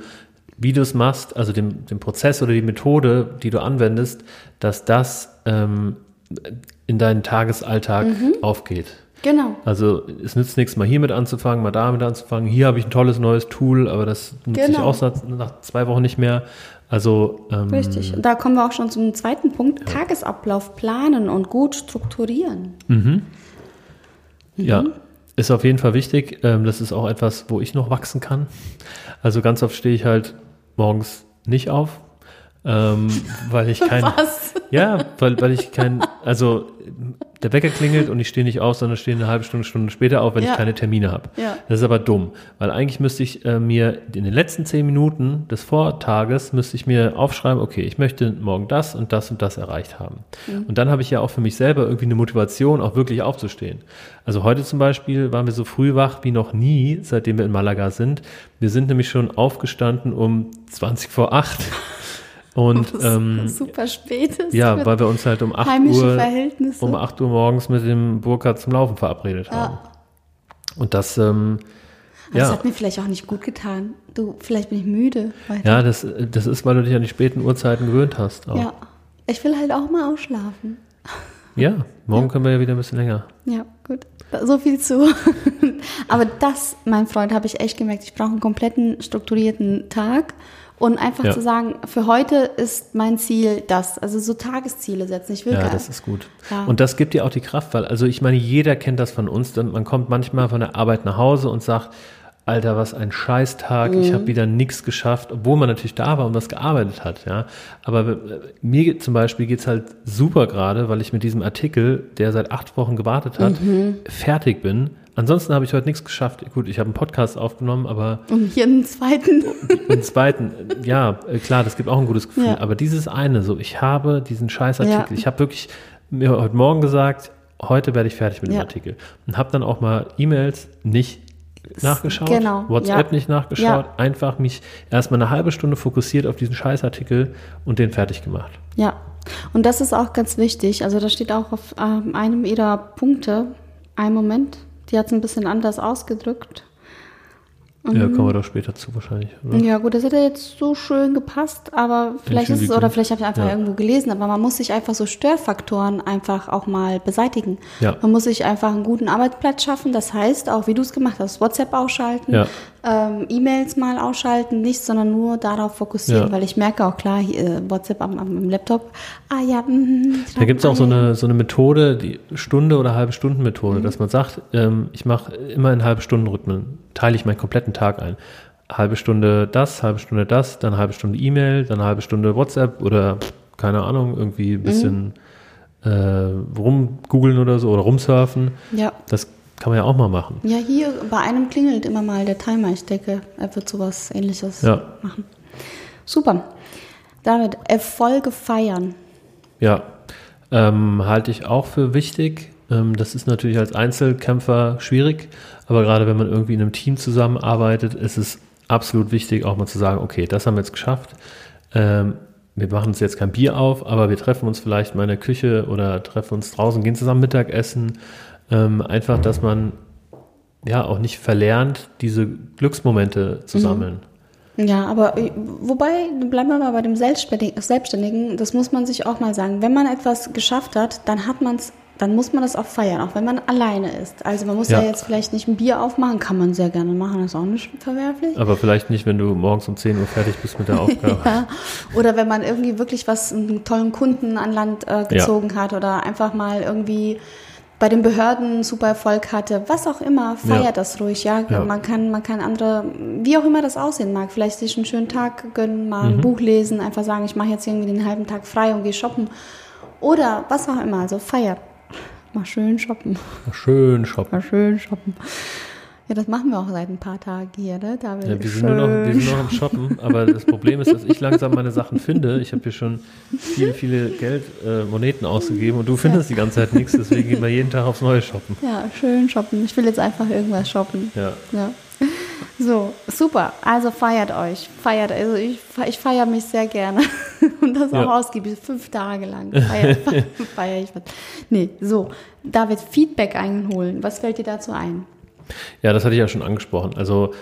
wie du es machst, also dem, dem Prozess oder die Methode, die du anwendest, dass das ähm, in deinen Tagesalltag Mhm. aufgeht. Genau. Also es nützt nichts, mal hiermit anzufangen, mal damit anzufangen. Hier habe ich ein tolles neues Tool, aber das nutze ich Genau. auch nach, nach zwei Wochen nicht mehr. Also ähm, Richtig. Und da kommen wir auch schon zum zweiten Punkt. Tagesablauf planen und gut strukturieren. Ja, Mhm. ist auf jeden Fall wichtig. Ähm, das ist auch etwas, wo ich noch wachsen kann. Also ganz oft stehe ich halt morgens nicht auf, ähm, weil ich kein, Was? ja, weil, weil ich kein, also der Wecker klingelt und ich stehe nicht auf, sondern stehe eine halbe Stunde, Stunde später auf, wenn Ja. ich keine Termine habe. Ja. Das ist aber dumm, weil eigentlich müsste ich äh, mir in den letzten zehn Minuten des Vortages müsste ich mir aufschreiben, okay, ich möchte morgen das und das und das erreicht haben. Mhm. Und dann habe ich ja auch für mich selber irgendwie eine Motivation, auch wirklich aufzustehen. Also heute zum Beispiel waren wir so früh wach wie noch nie, seitdem wir in Malaga sind. Wir sind nämlich schon aufgestanden um 20 vor 8. Und ähm, super spät ist. ja, weil wir uns halt um 8 heimische Uhr, um 8 Uhr morgens mit dem Burkhardt zum Laufen verabredet haben. Und das, ähm, Aber Das ja, hat mir vielleicht auch nicht gut getan. Du, vielleicht bin ich müde. Weiter. ja das, das ist, weil du dich an die späten Uhrzeiten gewöhnt hast. Auch. ja. Ich will halt auch mal ausschlafen. Ja, morgen können wir ja wieder ein bisschen länger. Ja, gut. So viel zu. Aber das, mein Freund, habe ich echt gemerkt. Ich brauche einen kompletten strukturierten Tag und einfach Ja. zu sagen, für heute ist mein Ziel das. Also so Tagesziele setzen. Ich will Ja, das ist gut. Ja. Und das gibt dir auch die Kraft, weil, also ich meine, jeder kennt das von uns. Dann, man kommt manchmal von der Arbeit nach Hause und sagt, Alter, was ein Scheißtag, ich Mhm. habe wieder nichts geschafft, obwohl man natürlich da war und was gearbeitet hat, ja. Aber äh, mir zum Beispiel geht's halt super gerade, weil ich mit diesem Artikel, der seit acht Wochen gewartet hat, Mhm. fertig bin. Ansonsten habe ich heute nichts geschafft. Gut, ich habe einen Podcast aufgenommen, aber Und hier einen zweiten. den zweiten, äh, ja, äh, klar, das gibt auch ein gutes Gefühl. Ja. Aber dieses eine, so, ich habe diesen Scheißartikel. Ja. Ich habe wirklich mir heute Morgen gesagt, heute werde ich fertig mit dem Ja. Artikel. Und habe dann auch mal E-Mails nicht nachgeschaut, genau, WhatsApp ja. nicht nachgeschaut, Ja. einfach mich erstmal eine halbe Stunde fokussiert auf diesen Scheißartikel und den fertig gemacht. Ja, und das ist auch ganz wichtig. Also da steht auch auf ähm, einem ihrer Punkte, ein Moment, die hat es ein bisschen anders ausgedrückt. Ja, kommen wir doch später zu wahrscheinlich. Oder? Ja gut, das hätte jetzt so schön gepasst, aber vielleicht ist es, oder vielleicht habe ich einfach Ja. irgendwo gelesen, aber man muss sich einfach so Störfaktoren einfach auch mal beseitigen. Ja. Man muss sich einfach einen guten Arbeitsplatz schaffen, das heißt auch, wie du es gemacht hast, WhatsApp ausschalten, Ja. Ähm, E-Mails mal ausschalten, nicht, sondern nur darauf fokussieren, Ja. weil ich merke auch klar, hier, äh, WhatsApp am, am Laptop, ah ja, mm, Da gibt es auch so eine, so eine Methode, die Stunde- oder halbe Stunden Methode, Mhm. dass man sagt, ähm, ich mache immer in halbe Stunden Rhythmen, teile ich meinen kompletten Tag ein. Halbe Stunde das, halbe Stunde das, dann halbe Stunde E-Mail, dann halbe Stunde WhatsApp oder keine Ahnung, irgendwie ein bisschen äh, rumgoogeln oder so oder rumsurfen. Ja. Das kann man ja auch mal machen. Ja, hier bei einem klingelt immer mal der Timer. Ich denke, er wird sowas ähnliches Ja. machen. Super. David, Erfolge feiern. Ja, ähm, halte ich auch für wichtig. Ähm, das ist natürlich als Einzelkämpfer schwierig, aber gerade wenn man irgendwie in einem Team zusammenarbeitet, ist es absolut wichtig, auch mal zu sagen, okay, das haben wir jetzt geschafft. Ähm, wir machen uns jetzt kein Bier auf, aber wir treffen uns vielleicht mal in der Küche oder treffen uns draußen, gehen zusammen Mittagessen. Ähm, einfach, dass man ja auch nicht verlernt, diese Glücksmomente zu sammeln. Ja, aber äh, wobei, bleiben wir mal bei dem Selbstständigen, das muss man sich auch mal sagen. Wenn man etwas geschafft hat, dann hat man es, dann muss man das auch feiern, auch wenn man alleine ist. Also man muss ja, Ja. jetzt vielleicht nicht ein Bier aufmachen, kann man sehr gerne machen, das ist auch nicht verwerflich. Aber vielleicht nicht, wenn du morgens um 10 Uhr fertig bist mit der Aufgabe. Ja. Oder wenn man irgendwie wirklich was, einen tollen Kunden an Land äh, gezogen hat oder einfach mal irgendwie bei den Behörden super Erfolg hatte, was auch immer, feiert Ja. das ruhig, ja. Ja. Man kann, man kann andere, wie auch immer das aussehen mag, vielleicht sich einen schönen Tag gönnen, mal ein Buch lesen, einfach sagen, ich mache jetzt irgendwie den halben Tag frei und gehe shoppen. Oder was auch immer, also feiert. Mal schön shoppen. Schön shoppen. Mal schön shoppen. Ja, das machen wir auch seit ein paar Tagen hier, ne? David? Ja, wir, sind nur noch, wir sind noch am Shoppen, aber das Problem ist, dass ich langsam meine Sachen finde. Ich habe hier schon viele, viele Geldmoneten äh, Moneten ausgegeben und du findest die ganze Zeit nichts, deswegen gehen wir jeden Tag aufs Neue shoppen. Ja, schön shoppen. Ich will jetzt einfach irgendwas shoppen. Ja. Ja. So, super. Also feiert euch. Feiert. Also ich, ich feiere mich sehr gerne. Und das auch Ja. ausgiebig. Fünf Tage lang feiere feier ich was. Nee, so. David, Feedback einholen. Was fällt dir dazu ein? Ja, das hatte ich ja schon angesprochen. Also,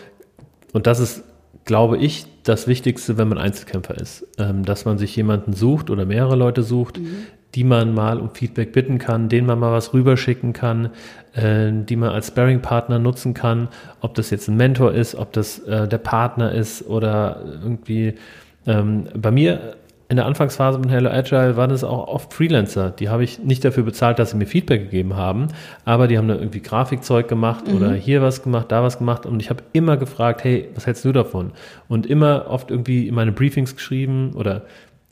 und das ist, glaube ich, das Wichtigste, wenn man Einzelkämpfer ist, ähm, dass man sich jemanden sucht oder mehrere Leute sucht, die man mal um Feedback bitten kann, denen man mal was rüberschicken kann, äh, die man als Sparring-Partner nutzen kann, ob das jetzt ein Mentor ist, ob das äh, der Partner ist oder irgendwie ähm, bei mir in der Anfangsphase mit Hello Agile waren es auch oft Freelancer. Die habe ich nicht dafür bezahlt, dass sie mir Feedback gegeben haben, aber die haben da irgendwie Grafikzeug gemacht oder hier was gemacht, da was gemacht und ich habe immer gefragt, hey, was hältst du davon? Und immer oft irgendwie in meine Briefings geschrieben oder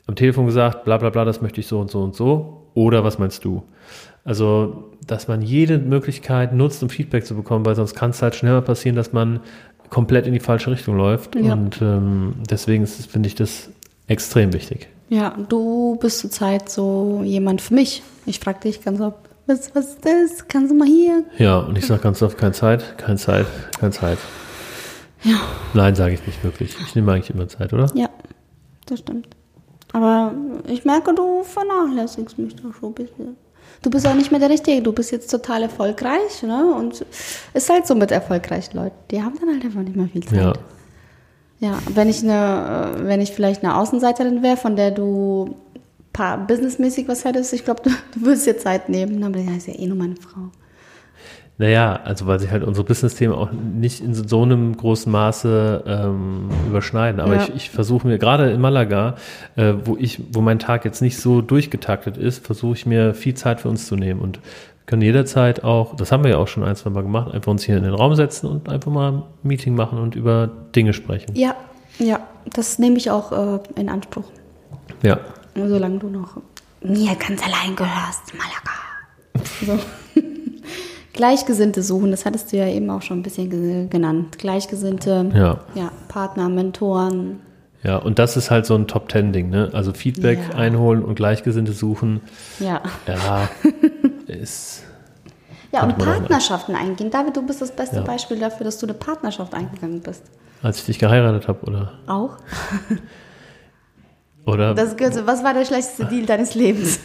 am Telefon gesagt, bla bla bla, das möchte ich so und so und so oder was meinst du? Also, dass man jede Möglichkeit nutzt, um Feedback zu bekommen, weil sonst kann es halt schneller passieren, dass man komplett in die falsche Richtung läuft. Ja. Und ähm, deswegen finde ich das extrem wichtig. Ja, du bist zurzeit so jemand für mich. Ich frage dich ganz oft, was, was ist das? Kannst du mal hier? Ja, und ich sage ganz oft, keine Zeit, keine Zeit, keine Zeit. Ja. Nein, sage ich nicht wirklich. Ich nehme eigentlich immer Zeit, oder? Ja, das stimmt. Aber ich merke, du vernachlässigst mich doch schon ein bisschen. Du bist auch nicht mehr der Richtige. Du bist jetzt total erfolgreich, ne? Und ist halt so mit erfolgreichen Leuten. Die haben dann halt einfach nicht mehr viel Zeit. Ja. Ja, wenn ich eine, äh, wenn ich vielleicht eine Außenseiterin wäre, von der du paar businessmäßig was hättest, ich glaube, du, du würdest dir Zeit nehmen. Aber ja, ist ja eh nur meine Frau. Naja, also weil sich halt unsere Business-Themen auch nicht in so einem großen Maße ähm, überschneiden. Aber Ja. ich, ich versuche mir, gerade in Malaga, äh, wo ich, wo mein Tag jetzt nicht so durchgetaktet ist, versuche ich mir viel Zeit für uns zu nehmen und können jederzeit auch, das haben wir ja auch schon ein, zwei Mal gemacht, einfach uns hier in den Raum setzen und einfach mal ein Meeting machen und über Dinge sprechen. Ja, ja, das nehme ich auch äh, in Anspruch. Ja. Solange du noch mir ganz allein gehörst, Malaga. So. Gleichgesinnte suchen, das hattest du ja eben auch schon ein bisschen ge- genannt. Gleichgesinnte Ja. ja, Partner, Mentoren. Ja, und das ist halt so ein Top-Ten-Ding, ne? Also Feedback Ja. einholen und Gleichgesinnte suchen. Ja. Ja, ist. Ja, und Partnerschaften eingehen. David, du bist das beste Ja. Beispiel dafür, dass du eine Partnerschaft eingegangen bist. Als ich dich geheiratet habe, oder? Auch? Oder? Das was war der schlechteste Deal deines Lebens?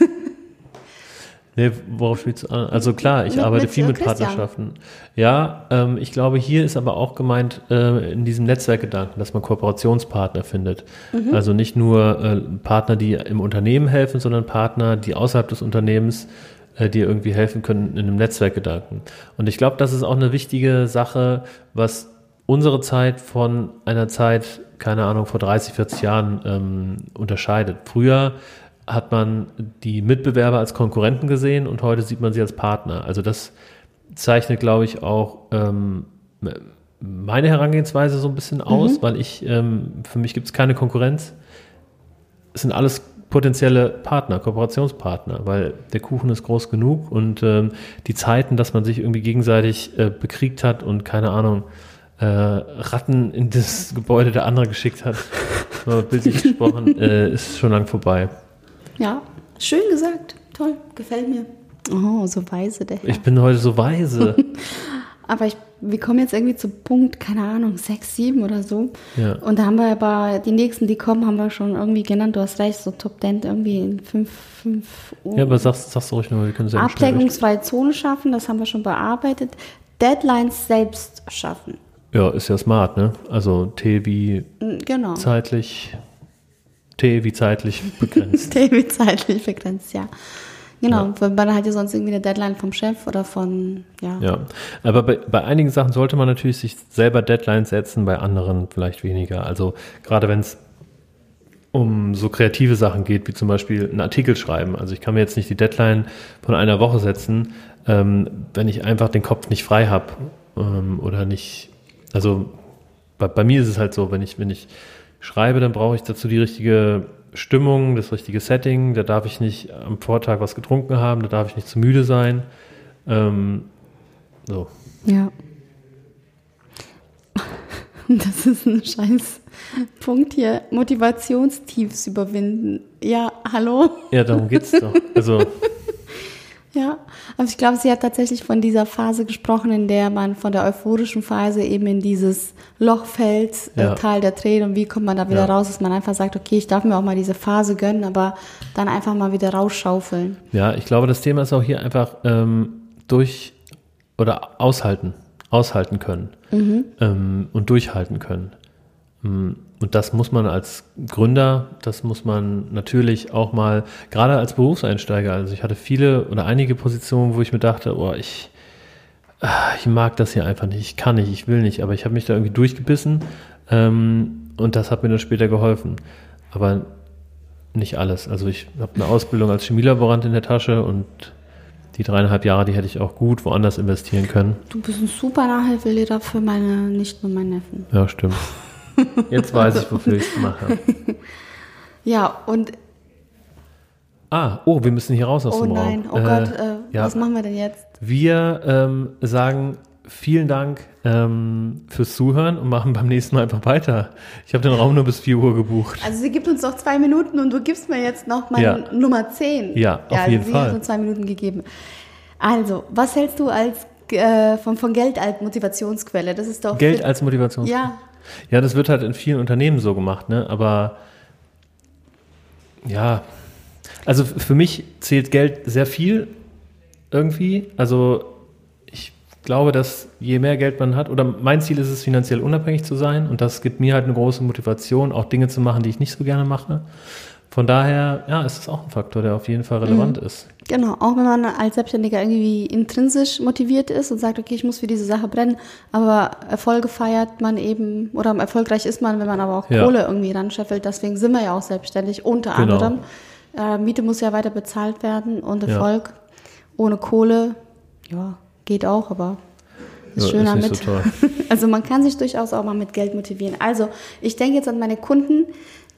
nee, worauf spielst du an? Also klar, ich Mit- arbeite mit, viel mit Christian. Partnerschaften. Ja, ähm, ich glaube, hier ist aber auch gemeint äh, in diesem Netzwerkgedanken, dass man Kooperationspartner findet. Mhm. Also nicht nur äh, Partner, die im Unternehmen helfen, sondern Partner, die außerhalb des Unternehmens äh, dir irgendwie helfen können in einem Netzwerkgedanken. Und ich glaube, das ist auch eine wichtige Sache, was unsere Zeit von einer Zeit, keine Ahnung, vor 30, 40 Jahren ähm, unterscheidet. Früher hat man die Mitbewerber als Konkurrenten gesehen und heute sieht man sie als Partner. Also das zeichnet, glaube ich, auch ähm, meine Herangehensweise so ein bisschen aus, weil ich, ähm, für mich gibt es keine Konkurrenz. Es sind alles potenzielle Partner, Kooperationspartner, weil der Kuchen ist groß genug und ähm, die Zeiten, dass man sich irgendwie gegenseitig äh, bekriegt hat und keine Ahnung, äh, Ratten in das Gebäude der andere geschickt hat, bildlich gesprochen, äh, ist schon lang vorbei. ja, schön gesagt. Toll, gefällt mir. Oh, so weise der Herr. Ich bin heute so weise. Aber ich, wir kommen jetzt irgendwie zu Punkt, keine Ahnung, sechs, sieben oder so. Ja. Und da haben wir aber, die nächsten, die kommen, haben wir schon irgendwie genannt. Du hast recht, so Top 10 irgendwie in fünf, fünf Uhr. Ja, aber sag's, sag's ruhig nochmal, wir können sehr schnell durch. Ablenkungsfreie Zone schaffen, das haben wir schon bearbeitet. Deadlines selbst schaffen. Ja, ist ja smart, ne? Also T wie Mm, Genau. zeitlich, T wie zeitlich begrenzt. Daily zeitlich begrenzt, ja. Genau, weil man hat ja sonst irgendwie eine Deadline vom Chef oder von, ja. ja, aber bei, bei einigen Sachen sollte man natürlich sich selber Deadlines setzen, bei anderen vielleicht weniger. Also gerade wenn es um so kreative Sachen geht, wie zum Beispiel einen Artikel schreiben. Also ich kann mir jetzt nicht die Deadline von einer Woche setzen, ähm, wenn ich einfach den Kopf nicht frei habe ähm, oder nicht. Also bei, bei mir ist es halt so, wenn ich wenn ich schreibe, dann brauche ich dazu die richtige Stimmung, das richtige Setting. Da darf ich nicht am Vortag was getrunken haben, da darf ich nicht zu müde sein. Ähm, so. Ja. Das ist ein scheiß Punkt hier. Motivationstiefs überwinden. Ja, hallo? Ja, darum geht's doch. Also Ja, aber ich glaube, sie hat tatsächlich von dieser Phase gesprochen, in der man von der euphorischen Phase eben in dieses Loch fällt, Ja. äh, Tal der Tränen und wie kommt man da wieder Ja. raus, dass man einfach sagt, okay, ich darf mir auch mal diese Phase gönnen, aber dann einfach mal wieder rausschaufeln. Ja, ich glaube, das Thema ist auch hier einfach ähm, durch oder aushalten, aushalten können ähm, und durchhalten können. Mm, Und das muss man als Gründer, das muss man natürlich auch mal, gerade als Berufseinsteiger, also ich hatte viele oder einige Positionen, wo ich mir dachte, oh, ich, ah, ich mag das hier einfach nicht, ich kann nicht, ich will nicht, aber ich habe mich da irgendwie durchgebissen ähm, und das hat mir dann später geholfen. Aber nicht alles. Also ich habe eine Ausbildung als Chemielaborant in der Tasche und die dreieinhalb Jahre, die hätte ich auch gut woanders investieren können. Du bist ein super Nachhilfelehrer für meine Nichten und meinen Neffen. Ja, stimmt. Jetzt weiß ich, wofür ich es mache. Ja, und Ah, oh, wir müssen hier raus aus oh dem nein, Raum. oh Gott, äh, ja. was machen wir denn jetzt? Wir ähm, sagen vielen Dank ähm, fürs Zuhören und machen beim nächsten Mal einfach weiter. Ich habe den Raum nur bis 4 Uhr gebucht. Also sie gibt uns noch zwei Minuten und du gibst mir jetzt noch meine Ja. Nummer 10. Ja, auf also jeden sie Fall. hat uns zwei Minuten gegeben. Also, was hältst du als äh, von, von Geld als Motivationsquelle? Das ist doch Geld als Motivation. Ja, Ja, das wird halt in vielen Unternehmen so gemacht, ne? Aber ja, also für mich zählt Geld sehr viel irgendwie. Also ich glaube, dass je mehr Geld man hat, oder mein Ziel ist es, finanziell unabhängig zu sein. Und das gibt mir halt eine große Motivation, auch Dinge zu machen, die ich nicht so gerne mache. Von daher, ja, ist es auch ein Faktor, der auf jeden Fall relevant mhm. ist. Genau, auch wenn man als Selbstständiger irgendwie intrinsisch motiviert ist und sagt, okay, ich muss für diese Sache brennen, aber Erfolge feiert man eben, oder erfolgreich ist man, wenn man aber auch ja. Kohle irgendwie ranscheffelt. Deswegen sind wir ja auch selbstständig, unter genau. anderem. Äh, Miete muss ja weiter bezahlt werden und Erfolg ja. ohne Kohle, ja, geht auch, aber ist ja, schöner ist mit. So also man kann sich durchaus auch mal mit Geld motivieren. Also ich denke jetzt an meine Kunden,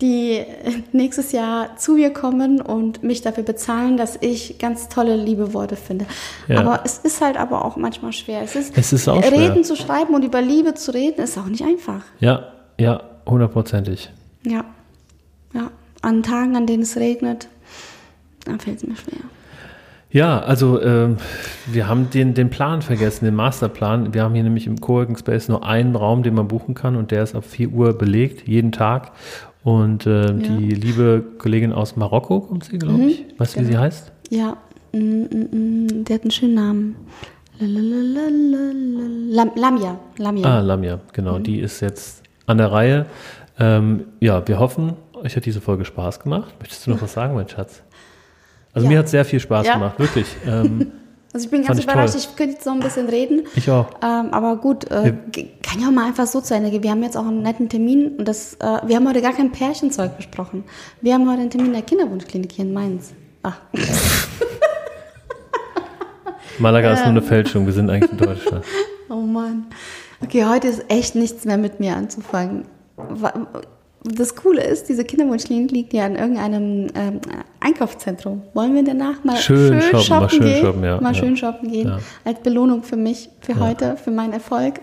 die nächstes Jahr zu mir kommen und mich dafür bezahlen, dass ich ganz tolle liebe Worte finde. Ja. Aber es ist halt aber auch manchmal schwer. Es ist, es ist auch Reden schwer. zu schreiben und über Liebe zu reden, ist auch nicht einfach. Ja, ja, hundertprozentig. Ja, ja. An Tagen, an denen es regnet, dann fällt es mir schwer. Ja, also äh, wir haben den, den Plan vergessen, den Masterplan. Wir haben hier nämlich im Coworking Space nur einen Raum, den man buchen kann und der ist ab 4 Uhr belegt, jeden Tag. Und äh, ja. die liebe Kollegin aus Marokko kommt sie, glaube ich. Mhm, weißt du, genau. wie sie genau. heißt? Ja, mm, mm, mm. der hat einen schönen Namen. Lam, Lamia. Lamia. Ah, Lamia, genau. Mhm. Die ist jetzt an der Reihe. Ähm, ja, wir hoffen, euch hat diese Folge Spaß gemacht. Möchtest du noch was sagen, mein Schatz? Also ja. mir hat sehr viel Spaß ja. gemacht, wirklich. Ähm, Also ich bin ganz ich überrascht, toll. ich könnte jetzt noch ein bisschen reden. Ich auch. Ähm, aber gut, äh, kann ja auch mal einfach so zu Ende gehen. Wir haben jetzt auch einen netten Termin und das, äh, wir haben heute gar kein Pärchenzeug besprochen. Wir haben heute einen Termin in der Kinderwunschklinik hier in Mainz. Ach. Malaga ähm. ist nur eine ähm. Fälschung, wir sind eigentlich in Deutschland. oh Mann. Okay, heute ist echt nichts mehr mit mir anzufangen das Coole ist, diese Kinderwunschklinik liegt ja in irgendeinem ähm, Einkaufszentrum. Wollen wir danach mal schön, schön shoppen, shoppen, mal schön gehen? Shoppen, ja, mal ja. schön shoppen gehen. Ja. Als Belohnung für mich, für heute, für meinen Erfolg,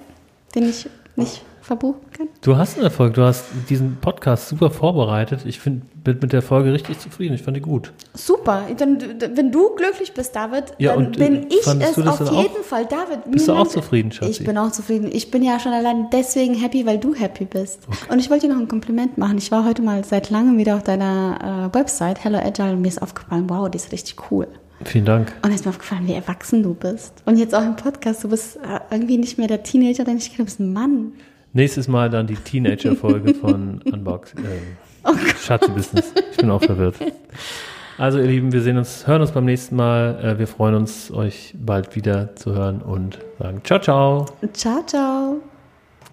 den ich nicht verbuchen kann. Du hast einen Erfolg, du hast diesen Podcast super vorbereitet. Ich bin mit der Folge richtig zufrieden. Ich fand die gut. Super. Dann, wenn du glücklich bist, David, ja, dann bin ich es auf jeden auch, Fall. David, bist du auch zufrieden, Schatzi? Ich bin auch zufrieden. Ich bin ja schon allein deswegen happy, weil du happy bist. Okay. Und ich wollte dir noch ein Kompliment machen. Ich war heute mal seit langem wieder auf deiner äh, Website, Hello Agile, und mir ist aufgefallen, wow, die ist richtig cool. Vielen Dank. Und es ist mir aufgefallen, wie erwachsen du bist. Und jetzt auch im Podcast, du bist äh, irgendwie nicht mehr der Teenager, den ich kenne, du bist ein Mann. Nächstes Mal dann die Teenager-Folge von Unbox. Äh, oh Schatzi-Business. Ich bin auch verwirrt. Also, ihr Lieben, wir sehen uns, hören uns beim nächsten Mal. Äh, wir freuen uns, euch bald wieder zu hören und sagen Ciao, ciao. Ciao, ciao.